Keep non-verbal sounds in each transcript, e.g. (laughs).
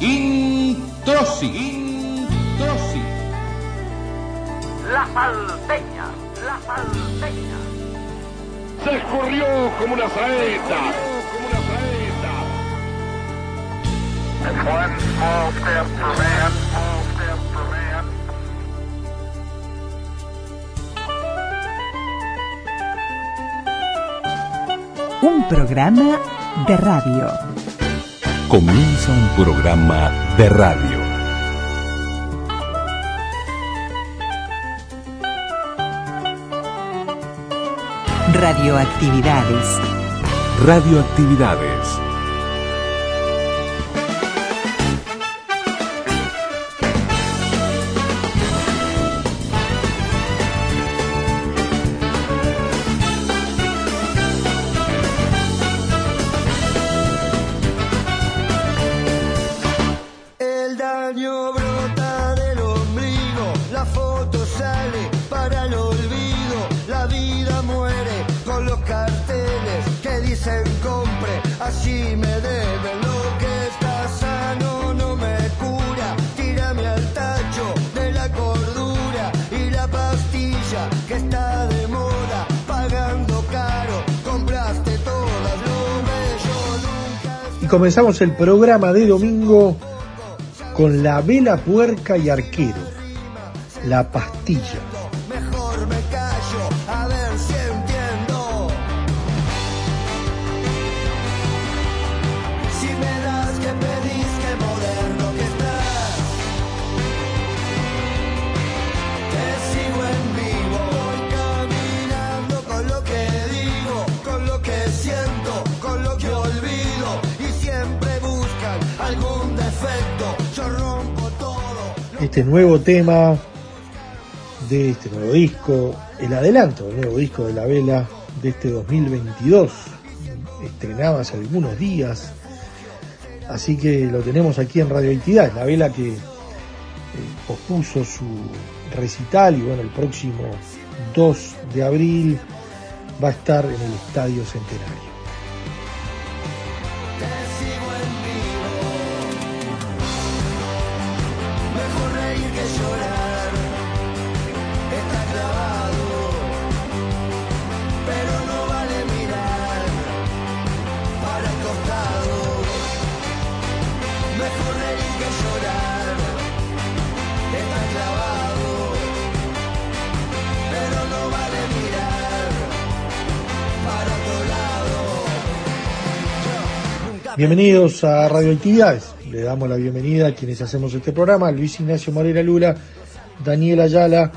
Introsi. Introsi. La salteña, la salteña. Se escurrió como una saeta. Como una saeta. One small step for man, small step for man. Un programa de radio. Comienza un programa de radio. Radioactividades. Radioactividades. Comenzamos el programa de domingo con la vela puerca y arquero, la pastilla. Este nuevo tema de este nuevo disco, el adelanto del nuevo disco de la vela de este 2022, estrenado hace algunos días, así que lo tenemos aquí en Radioactividad, la vela que eh, pospuso su recital y bueno, el próximo 2 de abril va a estar en el Estadio Centenario. Bienvenidos a Radioactividades. Le damos la bienvenida a quienes hacemos este programa, Luis Ignacio Moreira Lula, Daniel Ayala,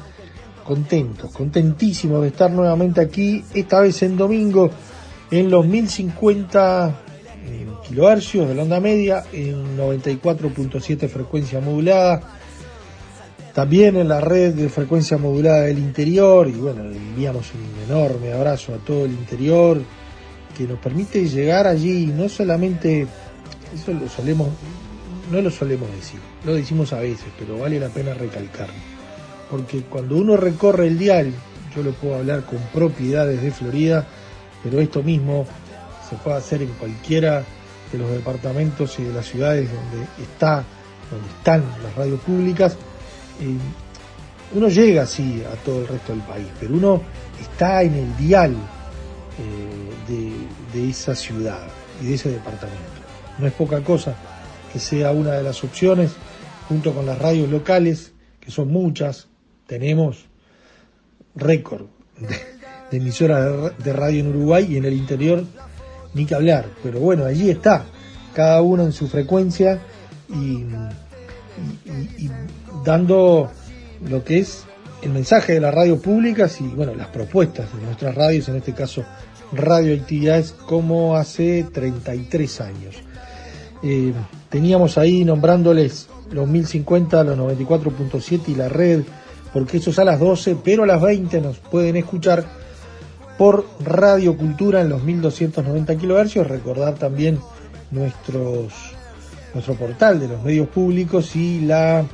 contentos, contentísimos de estar nuevamente aquí, esta vez en domingo, en los 1050 eh, kilohercios de la onda media, en 94.7 frecuencia modulada, también en la red de frecuencia modulada del interior, y bueno, le enviamos un enorme abrazo a todo el interior, que nos permite llegar allí, no solamente, eso lo solemos, no lo solemos decir, lo decimos a veces, pero vale la pena recalcarlo. Porque cuando uno recorre el dial, yo lo puedo hablar con propiedad desde Florida, pero esto mismo se puede hacer en cualquiera de los departamentos y de las ciudades donde está, donde están las radios públicas. eh, uno llega así a todo el resto del país, pero uno está en el dial eh, de, de esa ciudad y de ese departamento. No es poca cosa que sea una de las opciones, junto con las radios locales, que son muchas, tenemos récord de, emisoras de, ra- de radio en Uruguay y en el interior, ni que hablar. Pero bueno, allí está, cada uno en su frecuencia y- y dando lo que es el mensaje de las radios públicas y bueno, las propuestas de nuestras radios, en este caso radioactividades, como hace 33 años. Eh, teníamos ahí nombrándoles los 1050, los 94.7 y la red, porque eso es a las 12, pero a las 20 nos pueden escuchar por Radio Cultura en los 1290 kHz. Recordar también nuestros, nuestro portal de los medios públicos y la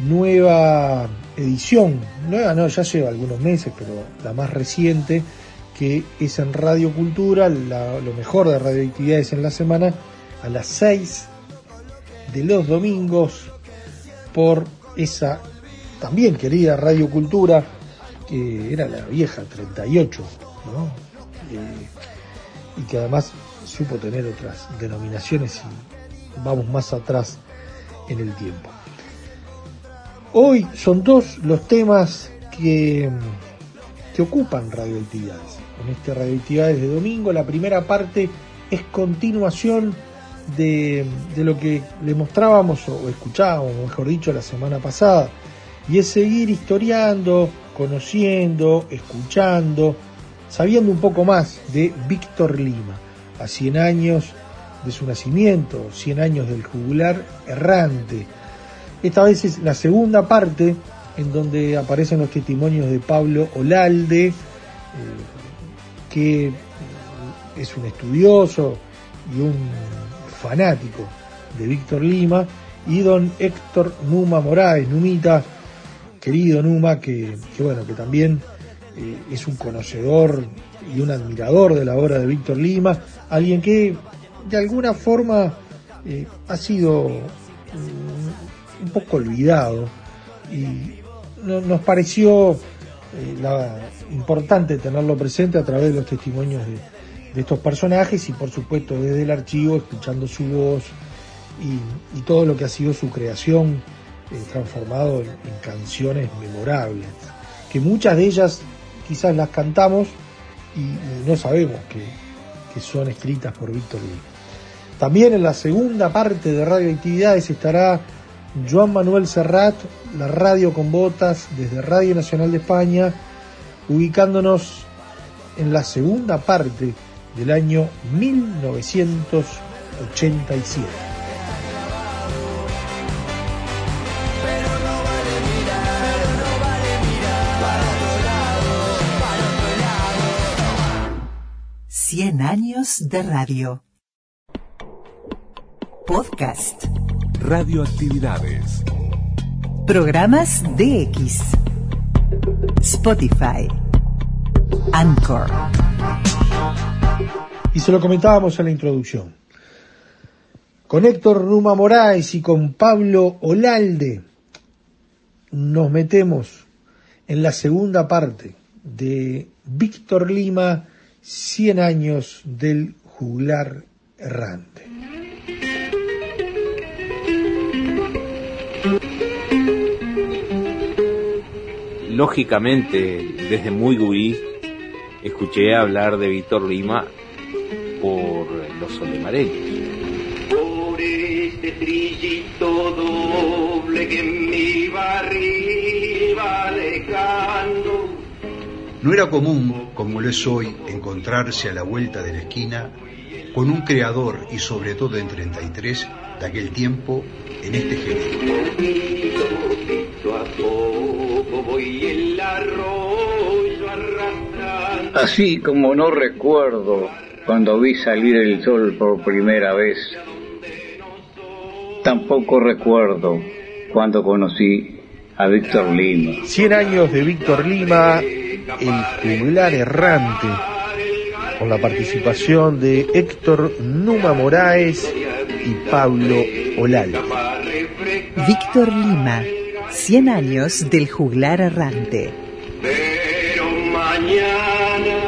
nueva edición, nueva no, ya lleva algunos meses, pero la más reciente, que es en Radio Cultura, lo mejor de radioactividades en la semana, a las 6 de los domingos por esa también querida Radio Cultura, que era la vieja 38, ¿no? Eh, y que además supo tener otras denominaciones y vamos más atrás en el tiempo. Hoy son dos los temas que, que ocupan radioactividades. Con este radioactividades de domingo, la primera parte es continuación de, de lo que le mostrábamos o escuchábamos, mejor dicho, la semana pasada, y es seguir historiando, conociendo, escuchando, sabiendo un poco más de Víctor Lima, a 100 años de su nacimiento, 100 años del jugular errante. Esta vez es la segunda parte en donde aparecen los testimonios de Pablo Olalde, eh, que es un estudioso y un fanático de Víctor Lima, y don Héctor Numa Moraes, Numita, querido Numa, que, bueno, que también eh, es un conocedor y un admirador de la obra de Víctor Lima, alguien que de alguna forma eh, ha sido un poco olvidado y no- nos pareció eh, la- importante tenerlo presente a través de los testimonios de, estos personajes y por supuesto desde el archivo escuchando su voz y, todo lo que ha sido su creación eh, transformado en, canciones memorables, que muchas de ellas quizás las cantamos y, no sabemos que, que son escritas por Víctor Lima. También en la segunda parte de Radioactividades estará Joan Manuel Serrat, la radio con botas desde Radio Nacional de España, ubicándonos en la segunda parte del año 1987. Cien años de radio. Podcast. Radioactividades. Programas DX. Spotify. Anchor. Y se lo comentábamos en la introducción. Con Héctor Numa Moraes y con Pablo Olalde nos metemos en la segunda parte de Víctor Lima, 100 años del juglar errante. Lógicamente, desde muy gurí, escuché hablar de Víctor Lima por los olimareños. por este trillito doble que me iba arriba dejando. No era común, como lo es hoy, encontrarse a la vuelta de la esquina con un creador y sobre todo en 33 de aquel tiempo en este género. Voy el arroyo arrastrando. Así como no recuerdo cuando vi salir el sol por primera vez, tampoco recuerdo cuando conocí a Víctor Lima. 100 años de Víctor Lima, el juglar errante, con la participación de Héctor Numa Moraes y Pablo Olalde. Víctor Lima. Cien años del juglar errante. Pero mañana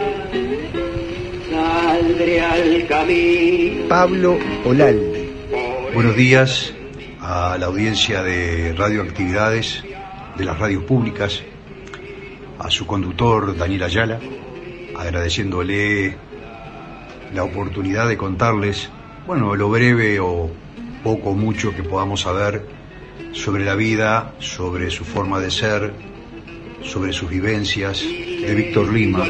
saldré al camino. Pablo Olalde. Buenos días a la audiencia de radioactividades de las radios públicas, a su conductor Daniel Ayala, agradeciéndole la oportunidad de contarles, bueno, lo breve o poco o mucho que podamos saber sobre la vida, sobre su forma de ser, sobre sus vivencias de Víctor Lima.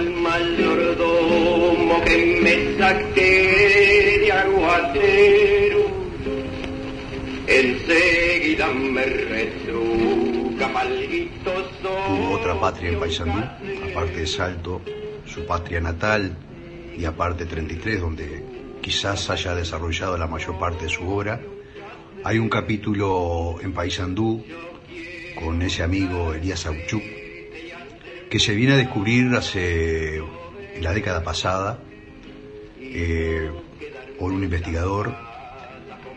Tuvo otra patria en Paysandú, aparte de Salto, su patria natal, y aparte 33, donde quizás haya desarrollado la mayor parte de su obra. Hay un capítulo en Paysandú con ese amigo Elías Auchuk, que se viene a descubrir hace la década pasada eh, por un investigador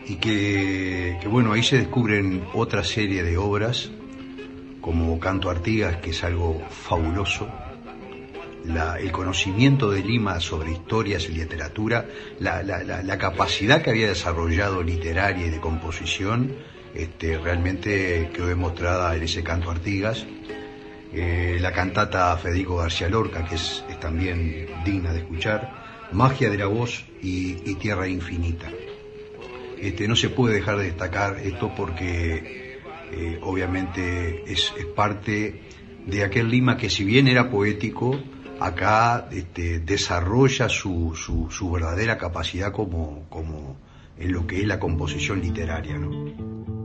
y que, que, bueno, ahí se descubren otra serie de obras como Canto Artigas, que es algo fabuloso, el conocimiento de Lima sobre historias y literatura, la, capacidad que había desarrollado literaria y de composición, este, realmente quedó demostrada en ese Canto Artigas. Eh, la cantata Federico García Lorca, que es, también digna de escuchar, Magia de la Voz y, Tierra Infinita. Este, no se puede dejar de destacar esto porque eh, obviamente es, parte de aquel Lima que si bien era poético, acá este, desarrolla su, su, su, verdadera capacidad como, como en lo que es la composición literaria. ¿no?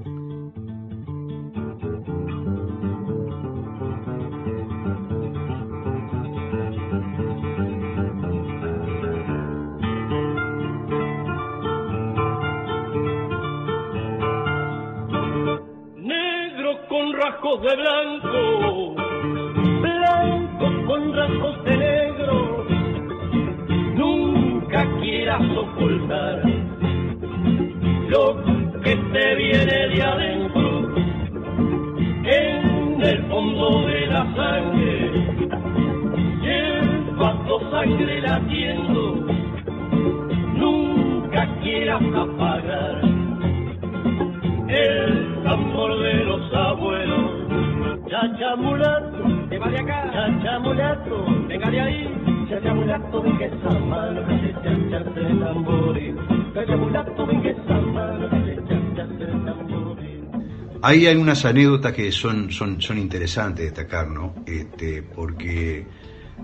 Ahí hay unas anécdotas que son, son, interesantes de destacar, ¿no? Este, porque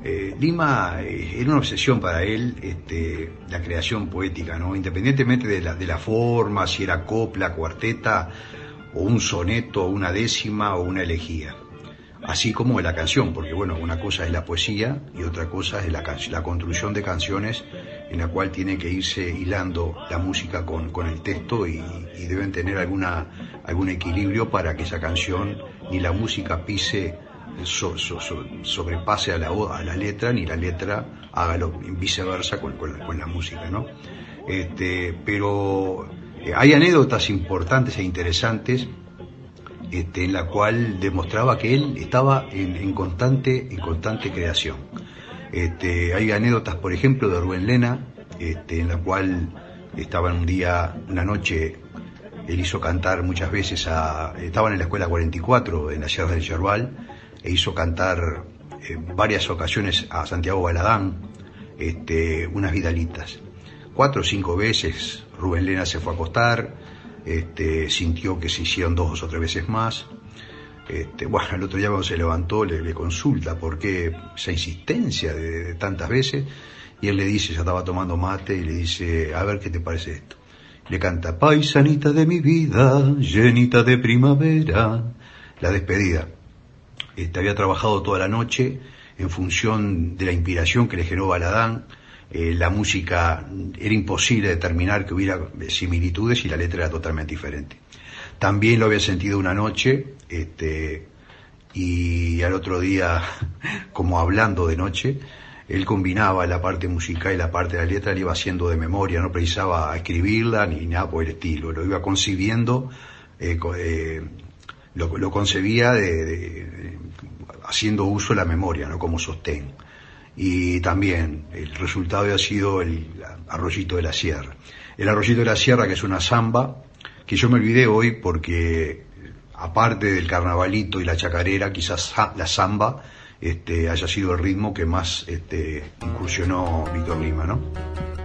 eh, Lima eh, era una obsesión para él este, la creación poética, ¿no? Independientemente de la, de la forma, si era copla, cuarteta, o un soneto, una décima o una elegía. Así como la canción, porque bueno, una cosa es la poesía y otra cosa es la, la construcción de canciones en la cual tiene que irse hilando la música con, con el texto y, y, deben tener alguna, algún equilibrio para que esa canción ni la música pise, so, so, so, sobrepase a la, a la letra, ni la letra haga lo viceversa con, con, con la música, ¿no? Este, pero eh, hay anécdotas importantes e interesantes este, en la cual demostraba que él estaba en, en constante, en constante creación. Este, hay anécdotas, por ejemplo, de Rubén Lena, este, en la cual estaba un día, una noche, él hizo cantar muchas veces a, estaban en la escuela 44, en la Sierra del Yerbal, e hizo cantar en varias ocasiones a Santiago Baladán, este, unas vidalitas. Cuatro o cinco veces Rubén Lena se fue a acostar, este, sintió que se hicieron dos o tres veces más. Este, bueno, el otro día cuando se levantó le, le consulta por qué esa insistencia de, tantas veces y él le dice, ya estaba tomando mate y le dice, a ver qué te parece esto. Le canta, paisanita de mi vida, llenita de primavera, la despedida. Este, había trabajado toda la noche en función de la inspiración que le generó Baladán, eh, la música era imposible determinar que hubiera similitudes y la letra era totalmente diferente. También lo había sentido una noche, este, y al otro día, (laughs) como hablando de noche, él combinaba la parte musical y la parte de la letra, la iba haciendo de memoria, no precisaba escribirla ni nada por el estilo, lo iba concibiendo, eh, eh, lo, lo, concebía de, haciendo uso de la memoria, no como sostén. Y también el resultado ha sido el arroyito de la sierra. El arroyito de la sierra que es una samba, que yo me olvidé hoy porque aparte del carnavalito y la chacarera, quizás la samba este, haya sido el ritmo que más este, incursionó Víctor Lima, ¿no?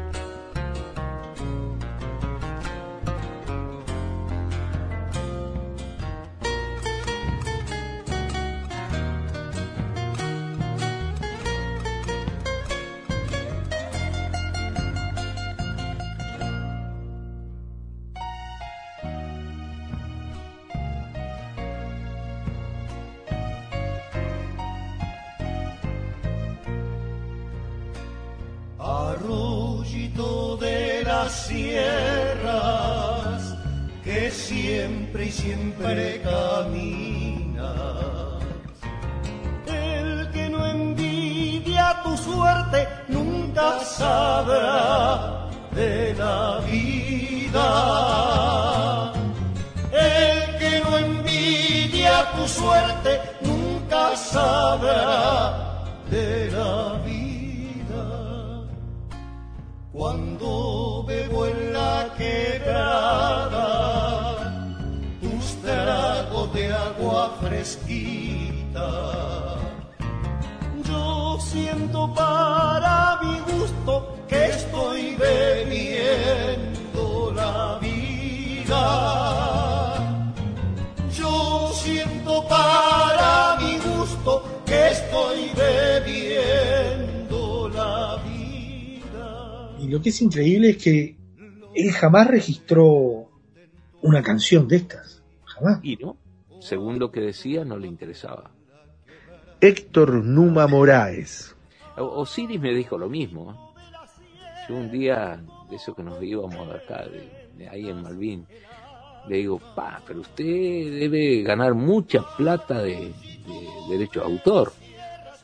De agua fresquita, yo siento para mi gusto que estoy bebiendo la vida. Yo siento para mi gusto que estoy bebiendo la vida. Y lo que es increíble es que él jamás registró una canción de estas. Jamás. Y no, según lo que decía, no le interesaba. Héctor Numa Moraes. Osiris me dijo lo mismo. ¿eh? Yo un día, de eso que nos íbamos de acá, de, de ahí en Malvin, le digo, pa, pero usted debe ganar mucha plata de, de derecho de autor.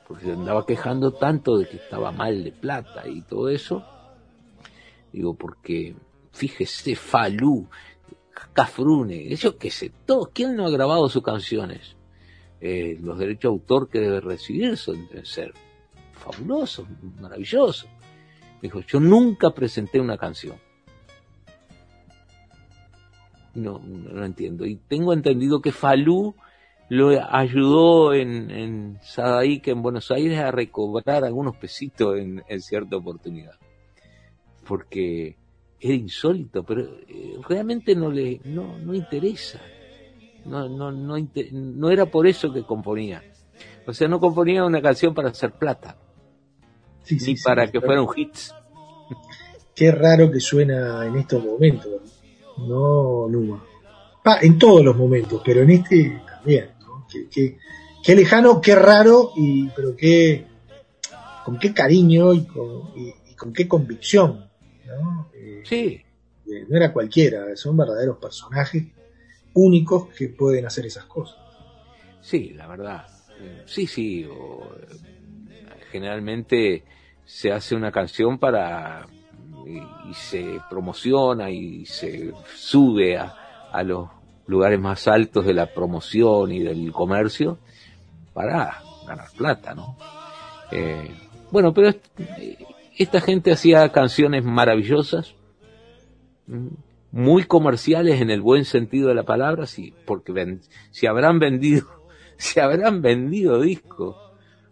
Porque se andaba quejando tanto de que estaba mal de plata y todo eso. Digo, porque fíjese, Falú, Cafrune, yo qué sé, todos, ¿quién no ha grabado sus canciones? Eh, los derechos de autor que debe recibir son, deben ser fabulosos, maravillosos. Dijo, yo nunca presenté una canción. No, no entiendo. Y tengo entendido que Falú lo ayudó en, en en Buenos Aires, a recobrar algunos pesitos en cierta oportunidad. Porque era insólito, pero eh, realmente no le no, no interesa. No, no, no, no era por eso que componía. O sea, no componía una canción para hacer plata, Sí, sí, ni sí, para que pero fuera un hit. (laughs) Qué raro que suena en estos momentos. No, Numa. Pa, en todos los momentos, pero en este también. ¿no? Qué, qué- qué lejano, qué raro, y pero qué con qué cariño y con, y- y con qué convicción. ¿no? Eh, Sí, eh, no era cualquiera, son verdaderos personajes únicos que pueden hacer esas cosas. Sí, la verdad. Eh, Sí, sí. o, eh, generalmente se hace una canción para y, y se promociona y se sube a, a los lugares más altos de la promoción y del comercio para ganar plata, ¿no? Eh, bueno, pero est- esta gente hacía canciones maravillosas, muy comerciales en el buen sentido de la palabra, sí, porque ven- si habrán vendido, (laughs) si habrán vendido discos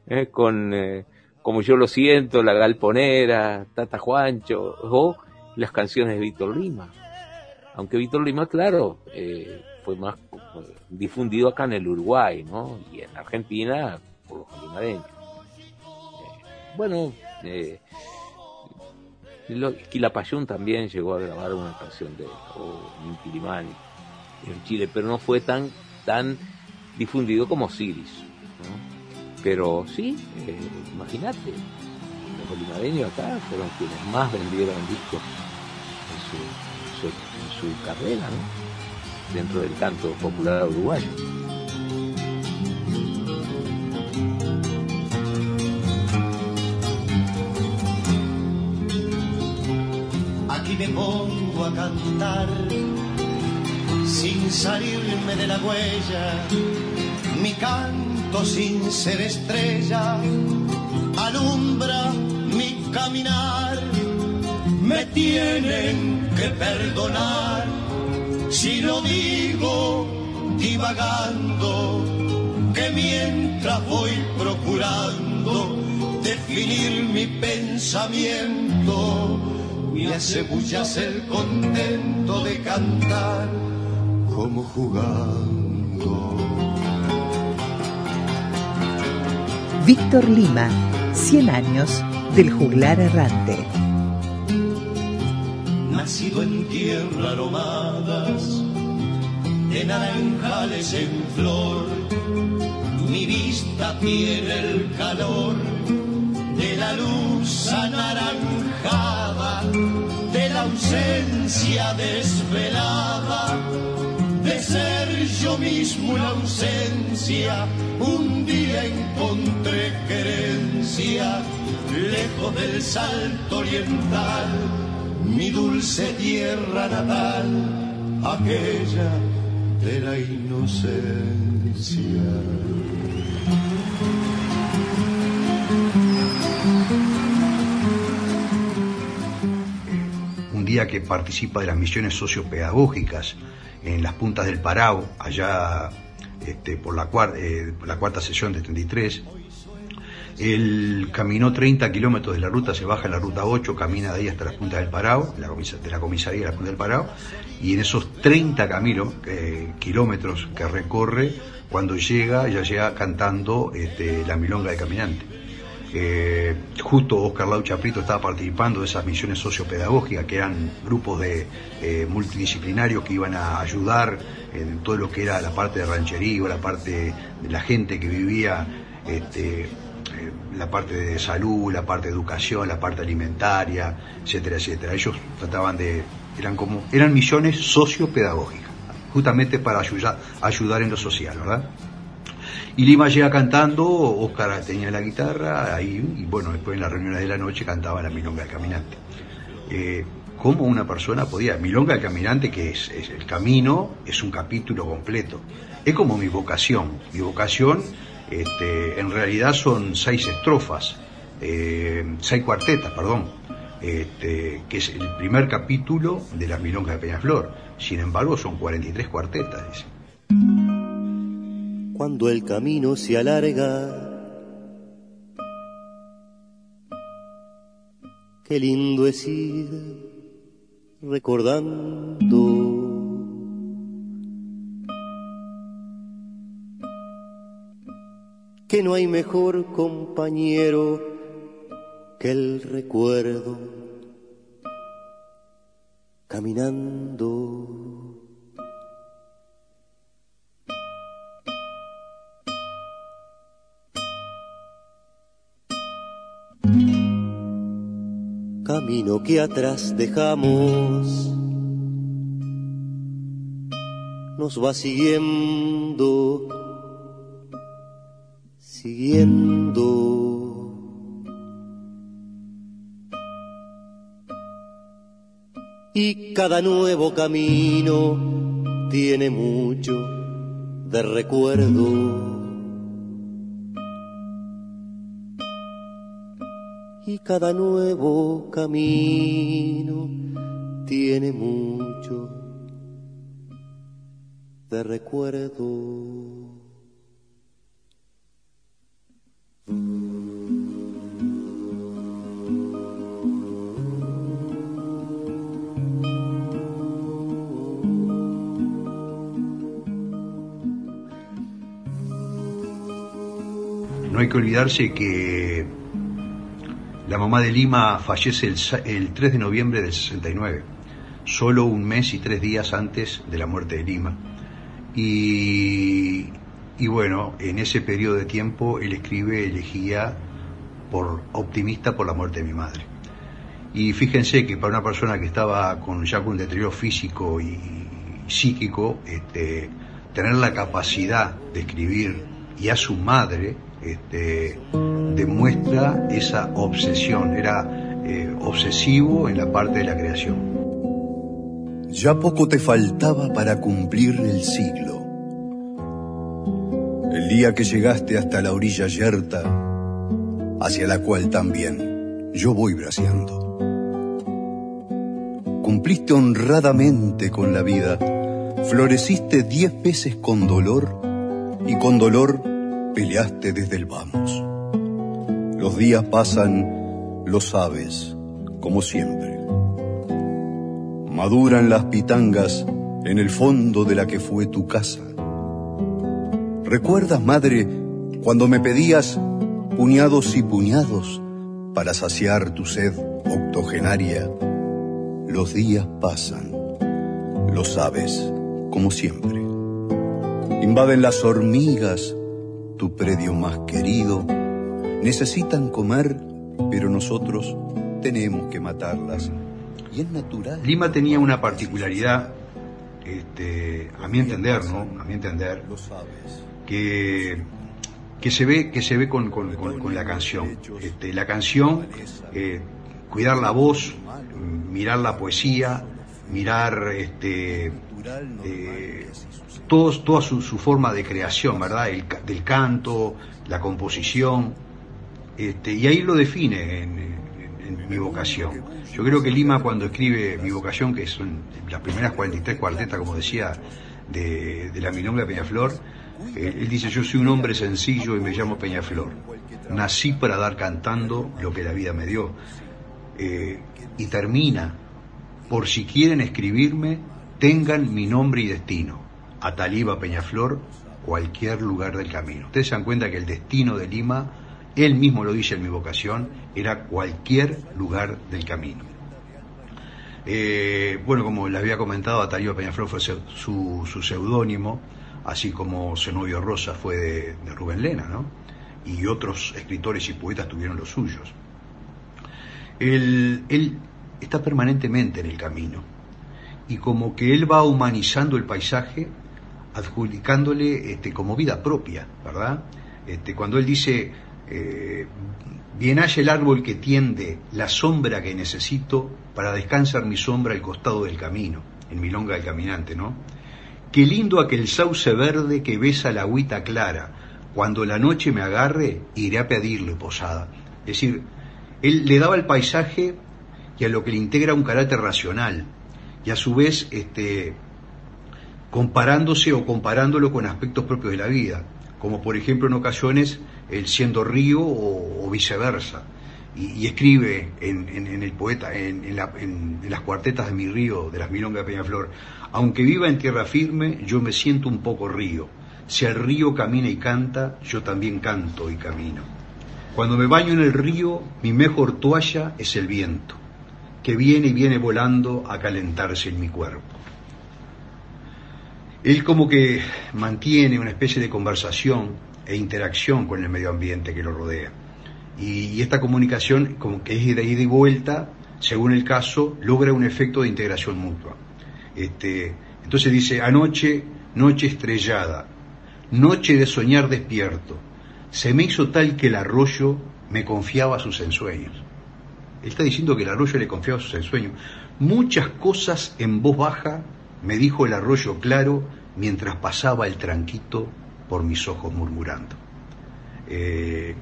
eh, con eh, como yo lo siento, La Galponera, Tata Juancho o las canciones de Víctor Lima. Aunque Víctor Lima, claro, eh, fue más difundido acá en el Uruguay, ¿no? Y en Argentina por los limareños. Bueno, Quilapayún también llegó a grabar una canción de él, o en Chile, pero no fue tan, tan difundido como Siris. Pero sí, eh, imagínate, los bolivareños acá fueron quienes más vendieron discos en su, carrera, dentro del canto popular uruguayo. Aquí me pongo a cantar sin salirme de la huella, mi canto sin ser estrella alumbra mi caminar. Me tienen que perdonar si lo digo divagando, que mientras voy procurando definir mi pensamiento, me hace bullas el contento de cantar como jugando. Víctor Lima, 100 años del juglar errante. nacido en tierra aromadas, de naranjales en flor, mi vista tiene el calor de la luz anaranjada, ausencia desvelada, de ser yo mismo la ausencia, un día encontré querencia, lejos del salto oriental mi dulce tierra natal, aquella de la inocencia. Que participa de las misiones sociopedagógicas en las puntas del Parao, allá este, por, eh, la cuarta sesión de 33. Él caminó 30 kilómetros de la ruta, se baja en la ruta 8, camina de ahí hasta las puntas del Parao, de la, comisaría de la punta del Parao, y en esos 30 caminos, eh, kilómetros que recorre, cuando llega, ya llega cantando este, la milonga de caminante. Eh, justo Oscar Laucha Prieto estaba participando de esas misiones sociopedagógicas, que eran grupos de eh, multidisciplinarios que iban a ayudar en todo lo que era la parte de rancherío, la parte de la gente que vivía, este, eh, la parte de salud, la parte de educación, la parte alimentaria, etcétera, etcétera. Ellos trataban de, eran como, eran misiones sociopedagógicas, justamente para ayudar, ayudar en lo social, ¿verdad? Y Lima llega cantando, Oscar tenía la guitarra ahí, y bueno, después en las reuniones de la noche cantaba la Milonga del Caminante. Eh, ¿Cómo una persona podía? Milonga del Caminante, que es, el camino, es un capítulo completo. Es como mi vocación. Mi vocación, este, en realidad son seis estrofas, eh, seis cuartetas, perdón, este, que es el primer capítulo de la Milonga de Peñaflor. Sin embargo, son 43 cuartetas. Cuando el camino se alarga. Qué lindo es ir recordando. Que no hay mejor compañero que el recuerdo caminando. Camino que atrás dejamos nos va siguiendo, siguiendo. Y cada nuevo camino tiene mucho de recuerdo. Y cada nuevo camino tiene mucho de recuerdo. No hay que olvidarse que la mamá de Lima fallece el, el 3 de noviembre del 69, solo un mes y tres días antes de la muerte de Lima. Y, y bueno, en ese periodo de tiempo él escribe elegía por optimista por la muerte de mi madre. Y fíjense que para una persona que estaba con ya con un deterioro físico y psíquico, este, tener la capacidad de escribir y a su madre este, demuestra esa obsesión, era eh, obsesivo en la parte de la creación. Ya poco te faltaba para cumplir el siglo. El día que llegaste hasta la orilla yerta, hacia la cual también yo voy braceando. Cumpliste honradamente con la vida, floreciste diez veces con dolor y con dolor peleaste desde el vamos. Los días pasan, lo sabes, como siempre. Maduran las pitangas en el fondo de la que fue tu casa. ¿Recuerdas, madre, cuando me pedías puñados y puñados para saciar tu sed octogenaria? Los días pasan, lo sabes, como siempre. Invaden las hormigas tu predio más querido. Necesitan comer, pero nosotros tenemos que matarlas. Y es natural. Lima tenía una particularidad, este, a mi entender, ¿no? A mi entender, que, que se ve, que se ve con, con- con- con la canción. Este, la canción, eh, cuidar la voz, mirar la poesía, mirar este, eh, todos, toda su, forma de creación, ¿verdad? El del canto, la composición, este, y ahí lo define en, mi vocación. Yo creo que Lima cuando escribe mi vocación, que son las primeras 43 cuartetas, como decía, de, de la Milonga Peñaflor, eh, él dice, yo soy un hombre sencillo y me llamo Peñaflor. Nací para dar cantando lo que la vida me dio. Eh, y termina, por si quieren escribirme, tengan mi nombre y destino. Ataliba Peñaflor, cualquier lugar del camino. Ustedes se dan cuenta que el destino de Lima, él mismo lo dice en mi vocación, era cualquier lugar del camino. Eh, bueno, como les había comentado, Ataliba Peñaflor fue su, su- seudónimo, así como Zenobio Rosa fue de, de Rubén Lena, ¿no? Y otros escritores y poetas tuvieron los suyos. Él, él está permanentemente en el camino y como que él va humanizando el paisaje, adjudicándole este, como vida propia, ¿verdad? Este, cuando él dice, eh, bien haya el árbol que tiende la sombra que necesito para descansar mi sombra al costado del camino, en Milonga del Caminante, ¿no? Qué lindo aquel sauce verde que besa la agüita clara, cuando la noche me agarre, iré a pedirle posada. Es decir, él le daba al paisaje y a lo que le integra un carácter racional, y a su vez este, comparándose o comparándolo con aspectos propios de la vida, como por ejemplo en ocasiones el siendo río o, viceversa. Y, escribe en, el poeta, en- en las cuartetas de mi río, de las milongas de Peñaflor, aunque viva en tierra firme, yo me siento un poco río. Si el río camina y canta, yo también canto y camino. Cuando me baño en el río, mi mejor toalla es el viento, que viene y viene volando a calentarse en mi cuerpo. Él como que mantiene una especie de conversación e interacción con el medio ambiente que lo rodea. Y, esta comunicación, como que es de ida y vuelta, según el caso, logra un efecto de integración mutua. Este, entonces dice, anoche, noche estrellada, noche de soñar despierto, se me hizo tal que el arroyo me confiaba sus ensueños. Él está diciendo que el arroyo le confiaba sus ensueños. Muchas cosas en voz baja me dijo el arroyo claro mientras pasaba el tranquito por mis ojos murmurando. Eh,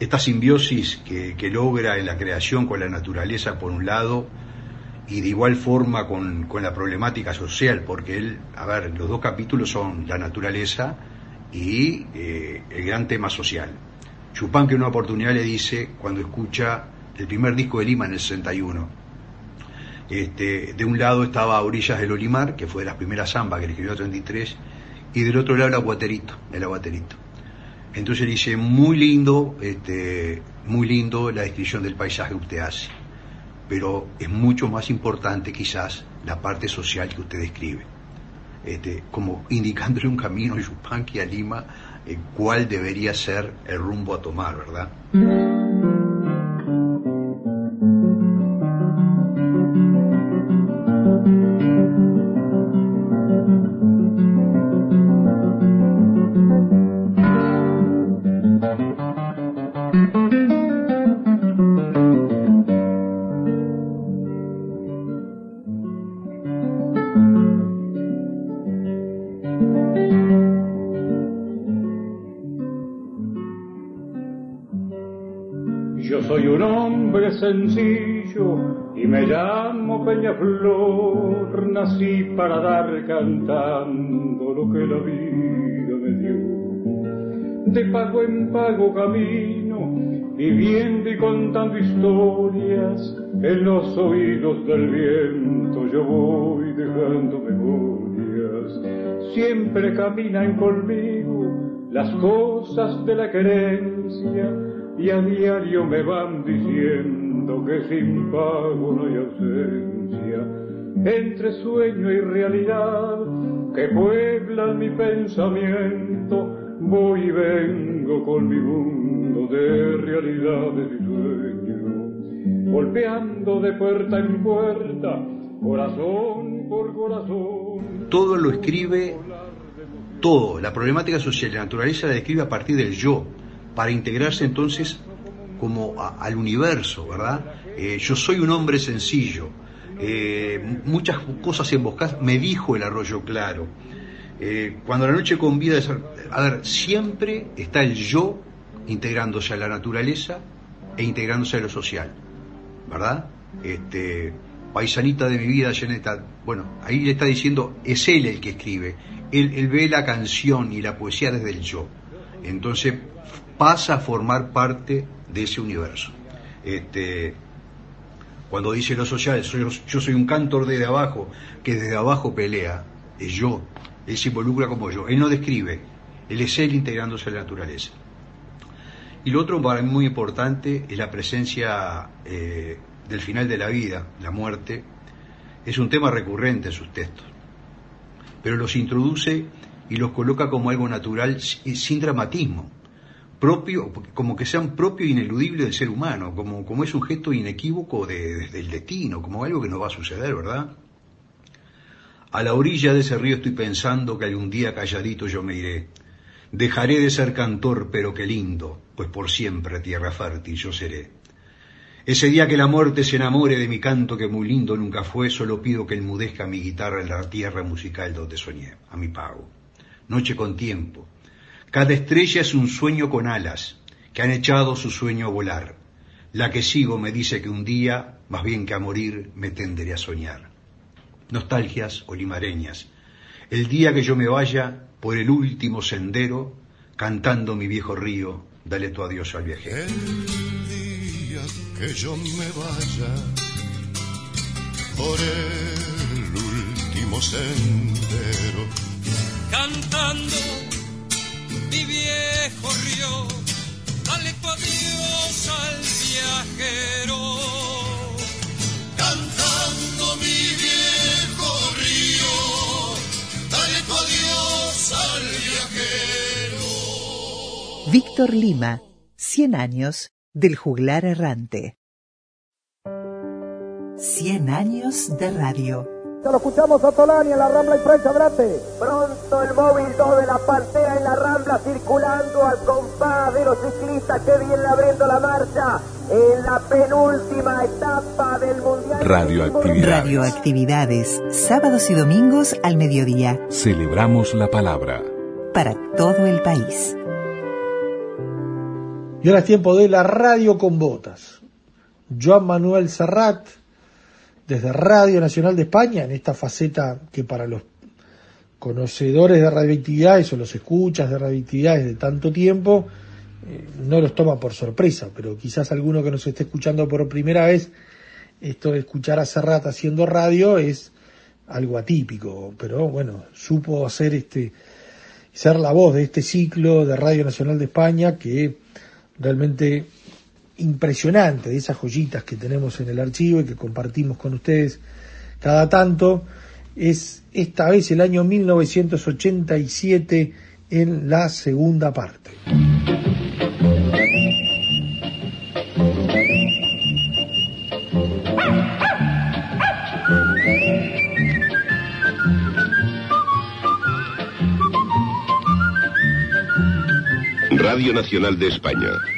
esta simbiosis que, que logra en la creación con la naturaleza por un lado y de igual forma con, con la problemática social, porque él, a ver, los dos capítulos son la naturaleza y eh, el gran tema social. Chupán que en una oportunidad le dice, cuando escucha el primer disco de Lima en el 61, este, de un lado estaba a orillas del Olimar, que fue de las primeras zambas que le escribió a 33, y del otro lado el aguaterito, el aguaterito. Entonces él dice, muy lindo, este, muy lindo la descripción del paisaje que usted hace, pero es mucho más importante quizás la parte social que usted describe. Este, como indicándole un camino a Yupanqui a Lima, eh, cuál debería ser el rumbo a tomar, ¿verdad? Yo sencillo y me llamo Peñaflor. Nací para dar cantando lo que la vida me dio. De pago en pago camino, viviendo y contando historias. En los oídos del viento yo voy dejando memorias. Siempre caminan conmigo las cosas de la querencia y a diario me van diciendo que sin pago no hay ausencia entre sueño y realidad que pueblan mi pensamiento voy y vengo con mi mundo de realidades y sueños golpeando de puerta en puerta corazón por corazón. Todo lo escribe, todo, la problemática social y la naturaleza la describe a partir del yo, para integrarse entonces como al universo, ¿verdad? Eh, yo soy un hombre sencillo, eh, muchas cosas emboscadas, me dijo el arroyo claro. Eh, cuando la noche convida, a ver, siempre está el yo integrándose a la naturaleza e integrándose a lo social, ¿verdad? Este, paisanita de mi vida, Janeta, bueno, ahí le está diciendo, es él el que escribe, él, él ve la canción y la poesía desde el yo, entonces pasa a formar parte de ese universo. Este, cuando dice lo social, yo soy un cantor desde abajo, que desde abajo pelea, es yo, él se involucra como yo, él no describe, él es él integrándose a la naturaleza. Y lo otro para mí muy importante es la presencia eh, del final de la vida, la muerte. Es un tema recurrente en sus textos, pero los introduce y los coloca como algo natural sin dramatismo, propio, como que sean propio e ineludible del ser humano, como, como es un gesto inequívoco de, del destino, como algo que no va a suceder, ¿verdad? A la orilla de ese río estoy pensando que algún día calladito yo me iré. Dejaré de ser cantor, pero qué lindo, pues por siempre tierra fértil yo seré. Ese día que la muerte se enamore de mi canto que muy lindo nunca fue, solo pido que enmudezca mi guitarra en la tierra musical donde soñé, a mi pago. Noche con tiempo. Cada estrella es un sueño con alas, que han echado su sueño a volar. La que sigo me dice que un día, más bien que a morir, me tendré a soñar nostalgias olimareñas. El día que yo me vaya por el último sendero, cantando mi viejo río, dale tu adiós al viajero. El día que yo me vaya por el último sendero, cantando viejo río, dale tu adiós al viajero. Cantando mi viejo río, dale tu adiós al viajero. Víctor Lima, 100 años del juglar errante. 100 años de radio. Ya lo escuchamos a Tolani en la Rambla y Prensa Grate. Pronto el móvil 2 de la Paltea en la Rambla circulando al compás de los ciclistas que vienen abriendo la marcha en la penúltima etapa del Mundial. Radioactividades. Radioactividades, sábados y domingos al mediodía. Celebramos la palabra. Para todo el país. Y ahora es tiempo de la radio con botas. Joan Manuel Serrat, desde Radio Nacional de España, en esta faceta que para los conocedores de radioactividades o los escuchas de radioactividades de tanto tiempo, eh, no los toma por sorpresa, pero quizás alguno que nos esté escuchando por primera vez, esto de escuchar a Serrat haciendo radio es algo atípico, pero bueno, supo hacer este, ser la voz de este ciclo de Radio Nacional de España que realmente impresionante de esas joyitas que tenemos en el archivo y que compartimos con ustedes cada tanto, es esta vez el año 1987 en la segunda parte. Radio Nacional de España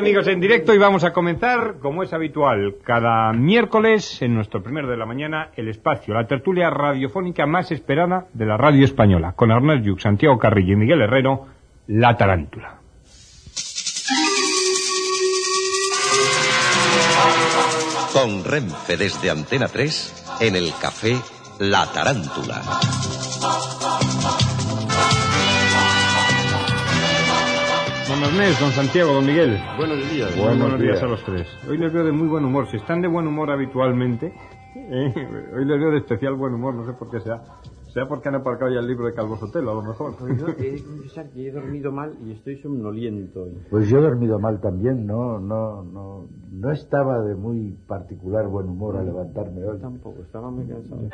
Amigos en directo y vamos a comenzar, como es habitual, cada miércoles en nuestro primero de la mañana, el espacio, la tertulia radiofónica más esperada de la radio española, con Arnel Lluc, Santiago Carrillo y Miguel Herrero, La Tarántula. Con Renfe desde Antena 3 en el café La Tarántula. Don Ernest, don Santiago, don Miguel. Buenos días. Buenos, Buenos días días. a los tres. Hoy les veo de muy buen humor. Si están de buen humor habitualmente, (laughs) eh, hoy les veo de especial buen humor, no sé por qué sea. Sea porque han aparcado ya el libro de Calvo Sotelo, a lo mejor. Pues yo (laughs) he de confesar que he dormido mal y estoy somnoliento hoy. Pues yo he dormido mal también, no, no, no, no estaba de muy particular buen humor al levantarme hoy. Tampoco, estaba muy cansado.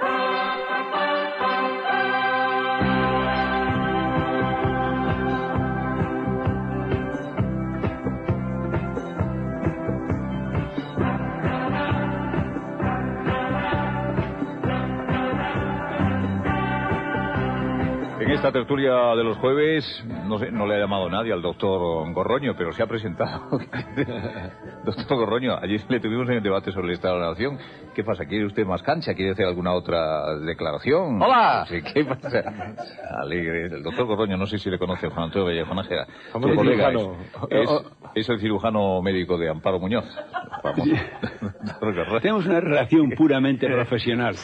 Esta tertulia de los jueves, no, sé, no le ha llamado nadie al doctor Gorroño, pero se ha presentado. (laughs) doctor Gorroño, ayer le tuvimos en el debate sobre el Estado de la Nación. ¿Qué pasa? ¿Quiere usted más cancha? ¿Quiere hacer alguna otra declaración? ¡Hola! Sí, ¿Qué pasa? Alegre. El doctor Gorroño, no sé si le conoce a Juan Antonio Vallejo Nájera. Hombre, Su colega cirujano. Es, es- es el cirujano médico de Amparo Muñoz. Vamos. (laughs) Tenemos una relación puramente profesional.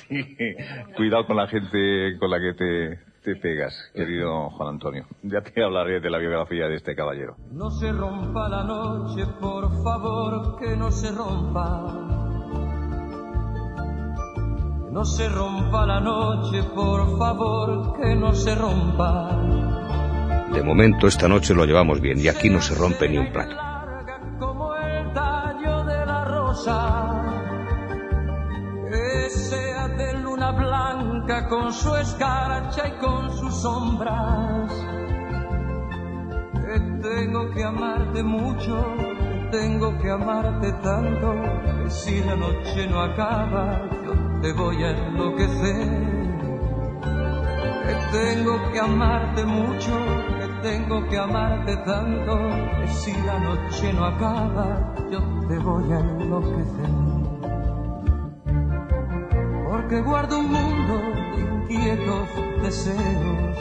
Cuidado con la gente con la que te, te pegas, querido Juan Antonio. Ya te hablaré de la biografía de este caballero. No se rompa la noche, por favor, que no se rompa. Que No se rompa la noche, por favor, que no se rompa. De momento esta noche lo llevamos bien y aquí no se rompe ni un plato. Con su escarcha y con sus sombras. Que tengo que amarte mucho, que tengo que amarte tanto, que si la noche no acaba, yo te voy a enloquecer. Que tengo que amarte mucho, que tengo que amarte tanto, que si la noche no acaba, yo te voy a enloquecer. Porque guardo un mundo de inquietos deseos,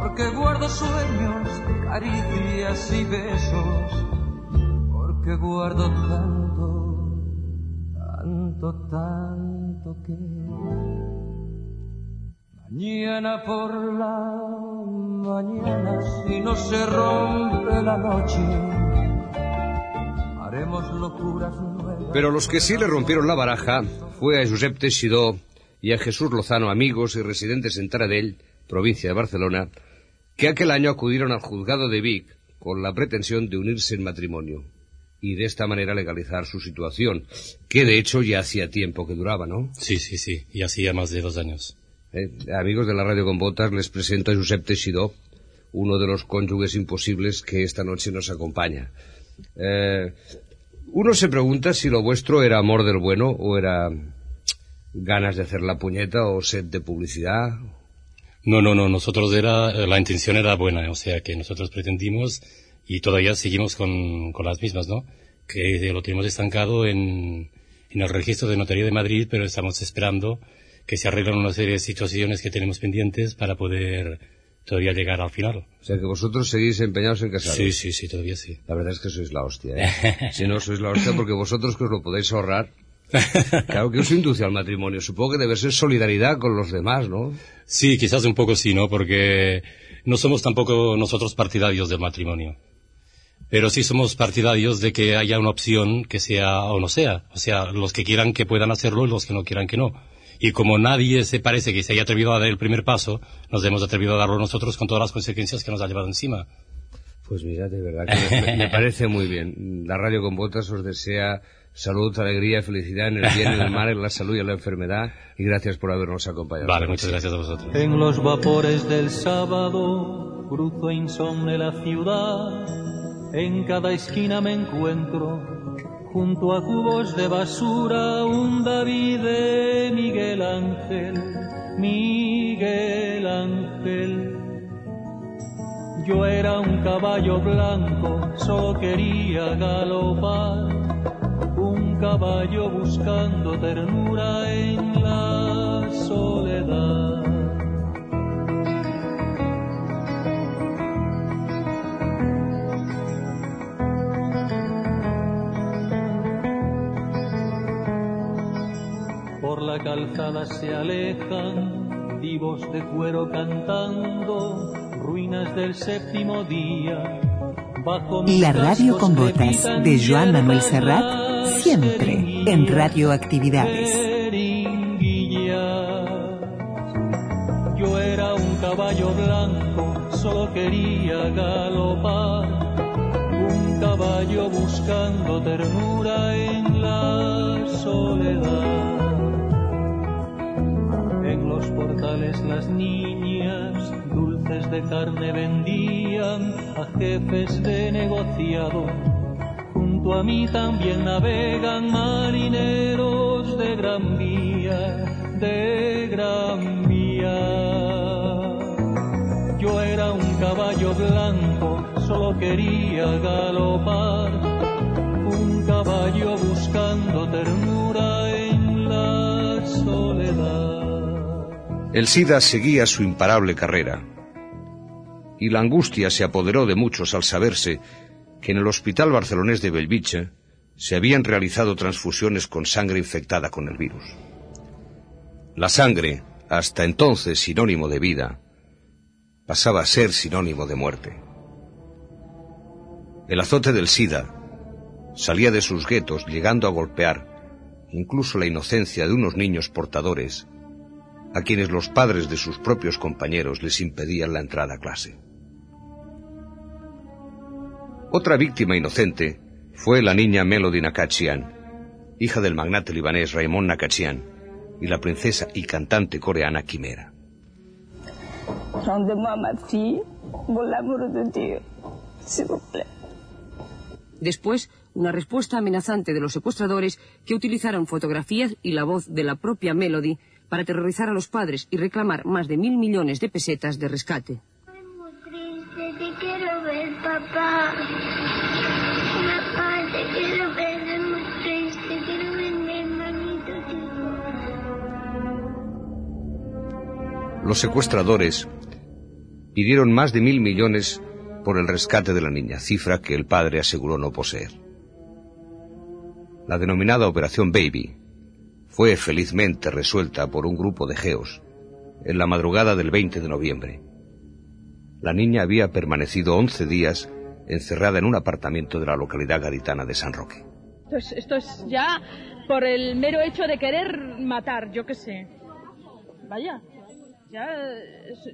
porque guardo sueños, caricias y besos, porque guardo tanto, tanto, tanto que mañana por la mañana, si no se rompe la noche, haremos locuras. Pero los que sí le rompieron la baraja fue a Josep Teixidó y a Jesús Lozano, amigos y residentes en Taradell, provincia de Barcelona, que aquel año acudieron al juzgado de Vic con la pretensión de unirse en matrimonio y de esta manera legalizar su situación, que de hecho ya hacía tiempo que duraba, ¿no? Sí, sí, sí, y hacía más de dos años. Eh, amigos de la radio con botas, les presento a Josep Teixidó, uno de los cónyuges imposibles que esta noche nos acompaña. Eh, uno se pregunta si lo vuestro era amor del bueno o era ganas de hacer la puñeta o sed de publicidad. No, no, no, nosotros era, eh, la intención era buena, o sea que nosotros pretendimos y todavía seguimos con, con las mismas, ¿no? Que lo tenemos estancado en, en el registro de Notaría de Madrid, pero estamos esperando que se arreglen una serie de situaciones que tenemos pendientes para poder todavía llegar al final. O sea que vosotros seguís empeñados en casaros. Sí, sí, sí, todavía sí. La verdad es que sois la hostia, ¿eh? (laughs) si no, sois la hostia porque vosotros que os lo podéis ahorrar. Claro que os induce al matrimonio. Supongo que debe ser solidaridad con los demás, ¿no? Sí, quizás un poco sí, ¿no? Porque no somos tampoco nosotros partidarios del matrimonio. Pero sí somos partidarios de que haya una opción que sea o no sea. O sea, los que quieran que puedan hacerlo y los que no quieran que no. Y como nadie se parece que se haya atrevido a dar el primer paso, nos hemos atrevido a darlo nosotros con todas las consecuencias que nos ha llevado encima. Pues mira, de verdad que me, me parece muy bien. La radio con botas os desea salud, alegría, felicidad en el bien, en el mal, en la salud y en la enfermedad. Y gracias por habernos acompañado. Vale, muchas gracias a vosotros. En los vapores del sábado cruzo insomne la ciudad. En cada esquina me encuentro junto a cubos de basura un David de Miguel Ángel, Miguel Ángel. Yo era un caballo blanco, solo quería galopar, un caballo buscando ternura en la soledad. La calzada se alejan vivos de cuero cantando ruinas del séptimo día. Bajo La radio con botas de Joan Manuel Serrat, siempre en radioactividades. jeringuillas. caballo blanco solo quería galopar, un caballo buscando ternura en la soledad. Las niñas dulces de carne vendían a jefes de negociado. Junto a mí también navegan marineros de gran vía, de gran vía. Yo era un caballo blanco, solo quería galopar, un caballo buscando ternura El SIDA seguía su imparable carrera. Y la angustia se apoderó de muchos al saberse que en el hospital barcelonés de Belviche se habían realizado transfusiones con sangre infectada con el virus. La sangre, hasta entonces sinónimo de vida, pasaba a ser sinónimo de muerte. El azote del SIDA salía de sus guetos llegando a golpear incluso la inocencia de unos niños portadores a quienes los padres de sus propios compañeros les impedían la entrada a clase. Otra víctima inocente fue la niña Melody Nakachian, hija del magnate libanés Raymond Nakachian y la princesa y cantante coreana Quimera. Después, una respuesta amenazante de los secuestradores que utilizaron fotografías y la voz de la propia Melody para aterrorizar a los padres y reclamar más de mil millones de pesetas de rescate. triste, te quiero ver, papá. Papá, te quiero ver, es muy triste, quiero ver mi hermanito. Los secuestradores pidieron más de mil millones por el rescate de la niña, cifra que el padre aseguró no poseer. La denominada Operación Baby fue felizmente resuelta por un grupo de geos en la madrugada del 20 de noviembre. La niña había permanecido 11 días encerrada en un apartamento de la localidad gaditana de San Roque. Esto es, esto es ya por el mero hecho de querer matar, yo qué sé. Vaya, ya,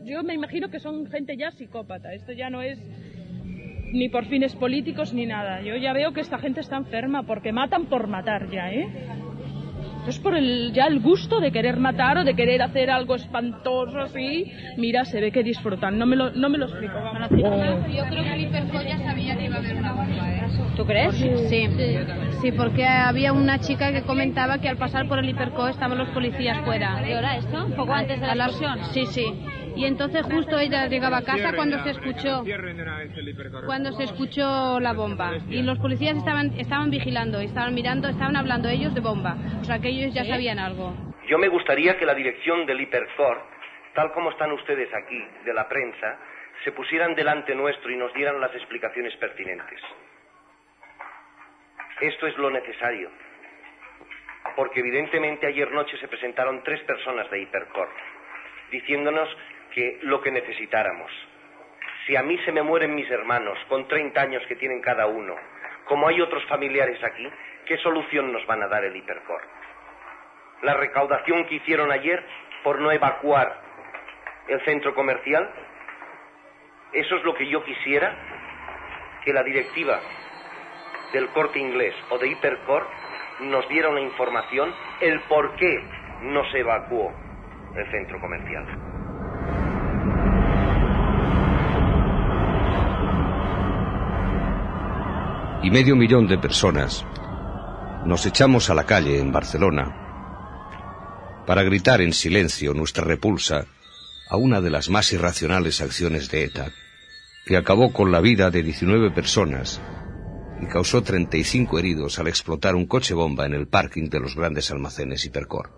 yo me imagino que son gente ya psicópata. Esto ya no es ni por fines políticos ni nada. Yo ya veo que esta gente está enferma porque matan por matar ya, ¿eh? Es por el, ya el gusto de querer matar o de querer hacer algo espantoso así. Mira, se ve que disfrutan. No me lo, no me lo explico. vamos. Yo creo que el hiperco ya sabía que iba a haber una bomba, ¿eh? ¿Tú crees? Sí. Sí, porque había una chica que comentaba que al pasar por el hiperco estaban los policías fuera. ¿Qué hora esto? ¿Un poco antes de la explosión? Sí, sí. Y entonces justo ella llegaba a casa cuando se escuchó cuando se escuchó la bomba y los policías estaban estaban vigilando, estaban mirando, estaban hablando ellos de bomba. O sea, que ellos ya sabían algo. Yo me gustaría que la dirección del Hipercor, tal como están ustedes aquí, de la prensa, se pusieran delante nuestro y nos dieran las explicaciones pertinentes. Esto es lo necesario. Porque evidentemente ayer noche se presentaron tres personas de Hipercor diciéndonos que lo que necesitáramos. Si a mí se me mueren mis hermanos con 30 años que tienen cada uno, como hay otros familiares aquí, ¿qué solución nos van a dar el Hipercor? La recaudación que hicieron ayer por no evacuar el centro comercial, eso es lo que yo quisiera que la directiva del corte inglés o de Hipercor nos diera una información el por qué no se evacuó el centro comercial. Y medio millón de personas nos echamos a la calle en Barcelona para gritar en silencio nuestra repulsa a una de las más irracionales acciones de ETA, que acabó con la vida de 19 personas y causó 35 heridos al explotar un coche bomba en el parking de los grandes almacenes Hipercor.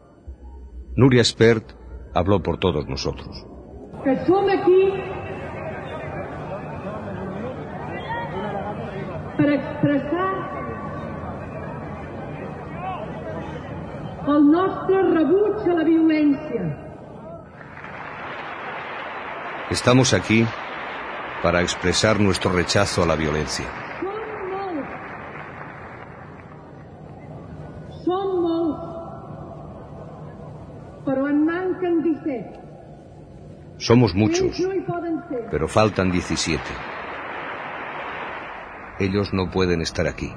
Nuria Spert habló por todos nosotros. que per expressar el nostre rebuig a la violència. Estamos aquí para expresar nuestro rechazo a la violencia. Som molts, però en manquen 17. Somos muchos, pero faltan 17. Ellos no pueden estar aquí.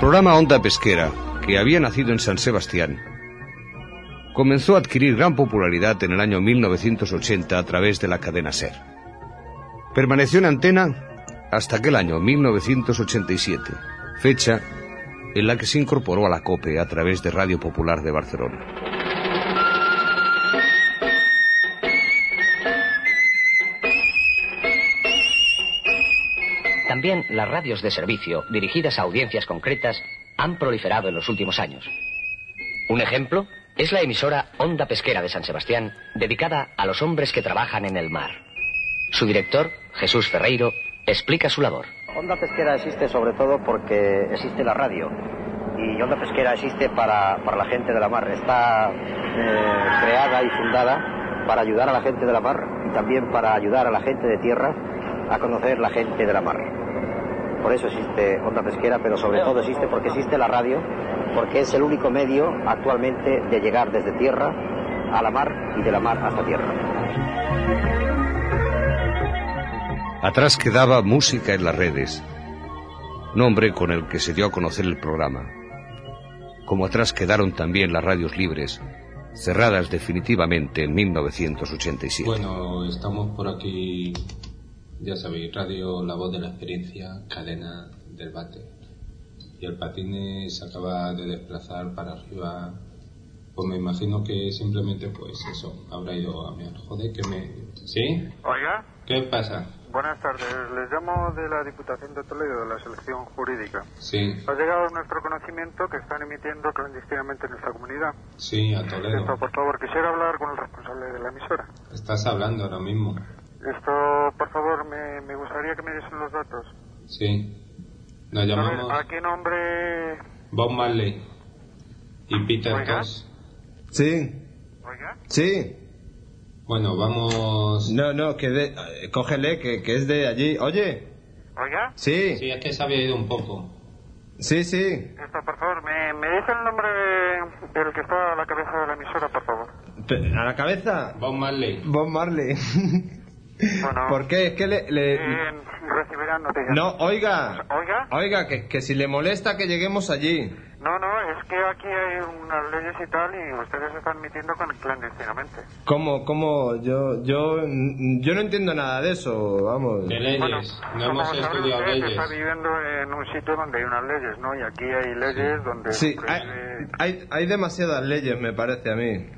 Programa Onda Pesquera, que había nacido en San Sebastián, comenzó a adquirir gran popularidad en el año 1980 a través de la cadena SER. Permaneció en antena hasta aquel año 1987, fecha en la que se incorporó a la COPE a través de Radio Popular de Barcelona. También las radios de servicio, dirigidas a audiencias concretas, han proliferado en los últimos años. Un ejemplo es la emisora Onda Pesquera de San Sebastián, dedicada a los hombres que trabajan en el mar. Su director, Jesús Ferreiro, explica su labor. Onda Pesquera existe sobre todo porque existe la radio. Y Onda Pesquera existe para, para la gente de la mar. Está eh, creada y fundada para ayudar a la gente de la mar y también para ayudar a la gente de tierra a conocer la gente de la mar. Por eso existe Onda Pesquera, pero sobre todo existe porque existe la radio, porque es el único medio actualmente de llegar desde tierra a la mar y de la mar hasta tierra. Atrás quedaba Música en las redes, nombre con el que se dio a conocer el programa. Como atrás quedaron también las radios libres, cerradas definitivamente en 1987. Bueno, estamos por aquí, ya sabéis, radio La Voz de la Experiencia, cadena del bate. Y el patine se acaba de desplazar para arriba. Pues me imagino que simplemente, pues eso, habrá ido a mirar. Joder, que me... ¿Sí? Oiga, ¿Qué pasa? buenas tardes. Les llamo de la Diputación de Toledo, de la selección jurídica. Sí, Ha llegado a nuestro conocimiento que están emitiendo clandestinamente en nuestra comunidad. sí, a Toledo. Esto, por favor, quisiera hablar con el responsable de la emisora. Estás hablando ahora mismo. Esto, por favor, me, me gustaría que me diesen los datos. Sí. Nos llamamos ¿A qué nombre? Bob Marley y Peter Oiga. Tosh. Sí. Sí. Bueno, vamos... No, no, que de, cógele, que, que es de allí. Oye. ¿Oiga? Sí. Sí, es que se había ido un poco. Sí, sí. Esto, por favor, me, me dice el nombre de- del que está a la cabeza de la emisora, por favor. ¿A la cabeza? Bob Marley. Bob Marley. (laughs) ¿Por qué? Es que le... le- Eh, recibirán noticias. No, oiga. ¿Oiga? Oiga, que, que si le molesta que lleguemos allí. No, no, es que aquí hay unas leyes y tal y ustedes están emitiendo con- clandestinamente. ¿Cómo, cómo? Yo, yo, yo no entiendo nada de eso, vamos. De leyes. Bueno, no hemos estudiado ustedes, leyes. está viviendo en un sitio donde hay unas leyes, ¿no? Y aquí hay leyes donde... Sí, hay, hay, hay demasiadas leyes, me parece a mí.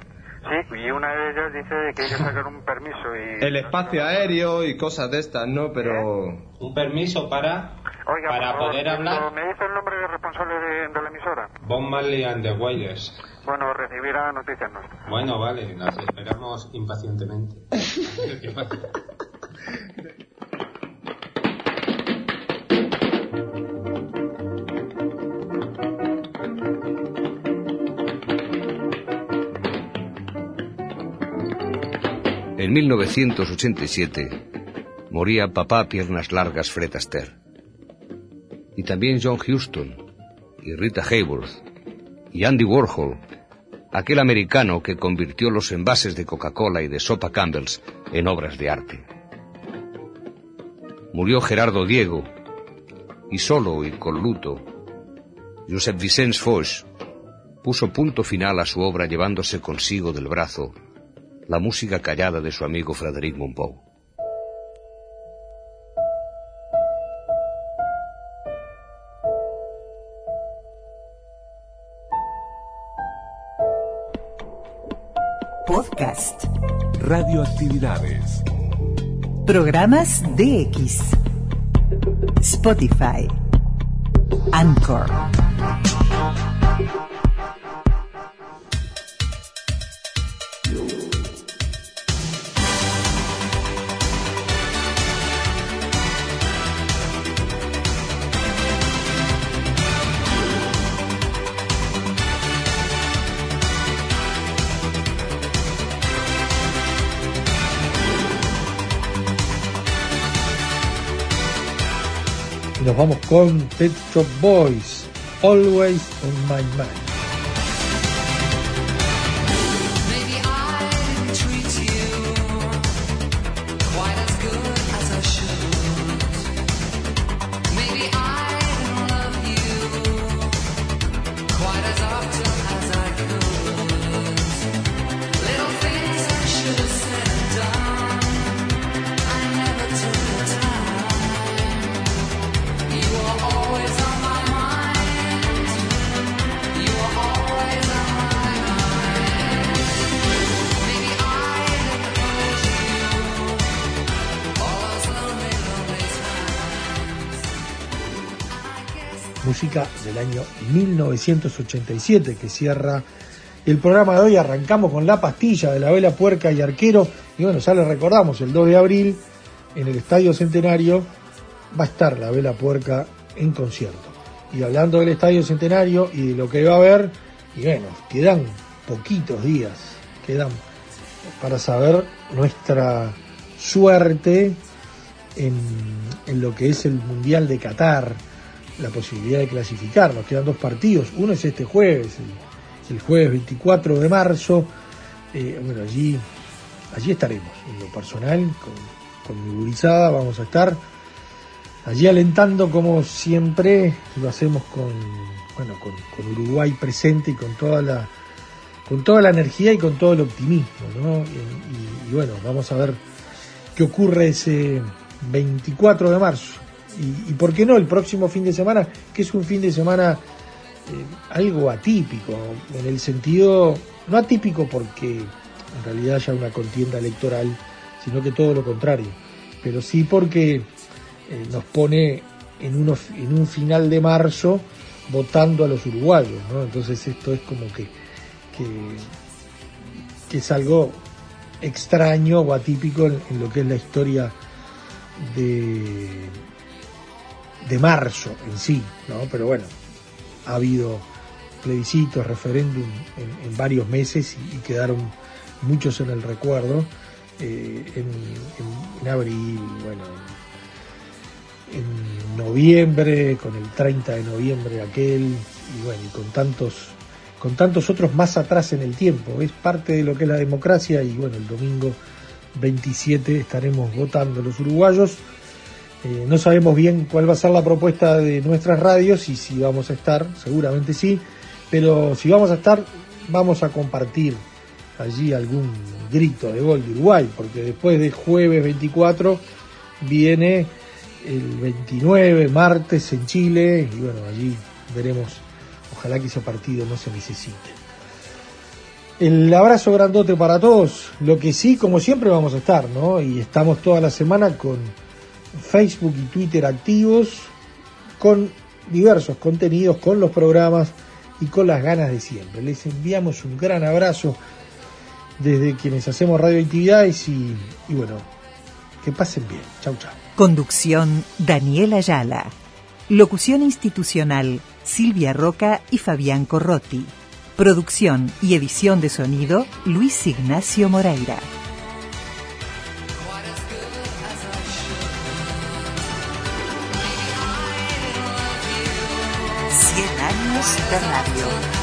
Sí, y una de ellas dice que hay que sacar un permiso y... El espacio aéreo y cosas de estas, ¿no? Pero... Un permiso para... Oiga, para favor, poder hablar. ¿Me dice el nombre del responsable de, de la emisora? Bob Marley and the Wailers. Bueno, recibirá noticias nuestras. Bueno, vale, las esperamos impacientemente. (laughs) En 1987 moría papá Piernas Largas Fred Astaire. Y también John Huston, y Rita Hayworth, y Andy Warhol, aquel americano que convirtió los envases de Coca-Cola y de sopa Campbell's en obras de arte. Murió Gerardo Diego, y solo y con luto, Josep Vicens Foix puso punto final a su obra llevándose consigo del brazo la música callada de su amigo Frederic Mompou. Podcast. Radioactividades. Programas DX. Spotify. Anchor. Vamos con Pet Shop Boys, Always on My Mind. 1987 que cierra el programa de hoy. Arrancamos con La Pastilla de la Vela Puerca y Arquero. Y bueno, ya les recordamos, el 2 de abril en el Estadio Centenario va a estar la Vela Puerca en concierto. Y hablando del Estadio Centenario y de lo que va a haber, y bueno, quedan poquitos días, quedan para saber nuestra suerte en, en lo que es el Mundial de Qatar, la posibilidad de clasificar. Nos quedan dos partidos. Uno es este jueves, el, jueves 24 de marzo. Eh, bueno, allí, allí estaremos, en lo personal, con, con mi gurizada, vamos a estar allí alentando como siempre lo hacemos con, bueno, con, con Uruguay presente y con toda la con toda la energía y con todo el optimismo, ¿no? Y bueno, vamos a ver qué ocurre ese 24 de marzo. Y, y por qué no el próximo fin de semana, que es un fin de semana eh, algo atípico, en el sentido, no atípico porque en realidad haya una contienda electoral, sino que todo lo contrario, pero sí porque eh, nos pone en, uno, en un final de marzo votando a los uruguayos, ¿no? Entonces esto es como que, que, es algo extraño o atípico en lo que es la historia de, de marzo en sí, ¿no? Pero bueno, ha habido plebiscitos, referéndum en, varios meses y, quedaron muchos en el recuerdo. eh, en, en- abril, bueno, en, en noviembre, con el 30 de noviembre aquel, y bueno, y con tantos, con tantos otros más atrás en el tiempo. Es parte de lo que es la democracia y bueno, el domingo 27 estaremos votando los uruguayos. Eh, no sabemos bien cuál va a ser la propuesta de nuestras radios y si vamos a estar, seguramente sí, pero si vamos a estar, vamos a compartir allí algún grito de gol de Uruguay, porque después de jueves 24 viene el 29, martes en Chile, y bueno, allí veremos, ojalá que ese partido no se necesite. El abrazo grandote para todos, lo que sí, como siempre vamos a estar, ¿no? Y estamos toda la semana con Facebook y Twitter activos, con diversos contenidos, con los programas y con las ganas de siempre. Les enviamos un gran abrazo desde quienes hacemos radioactividades y, bueno, que pasen bien. Chau, chau. Conducción Daniel Ayala. Locución institucional Silvia Roca y Fabián Corrotti. Producción y edición de sonido Luis Ignacio Moreira. Cien años de radio.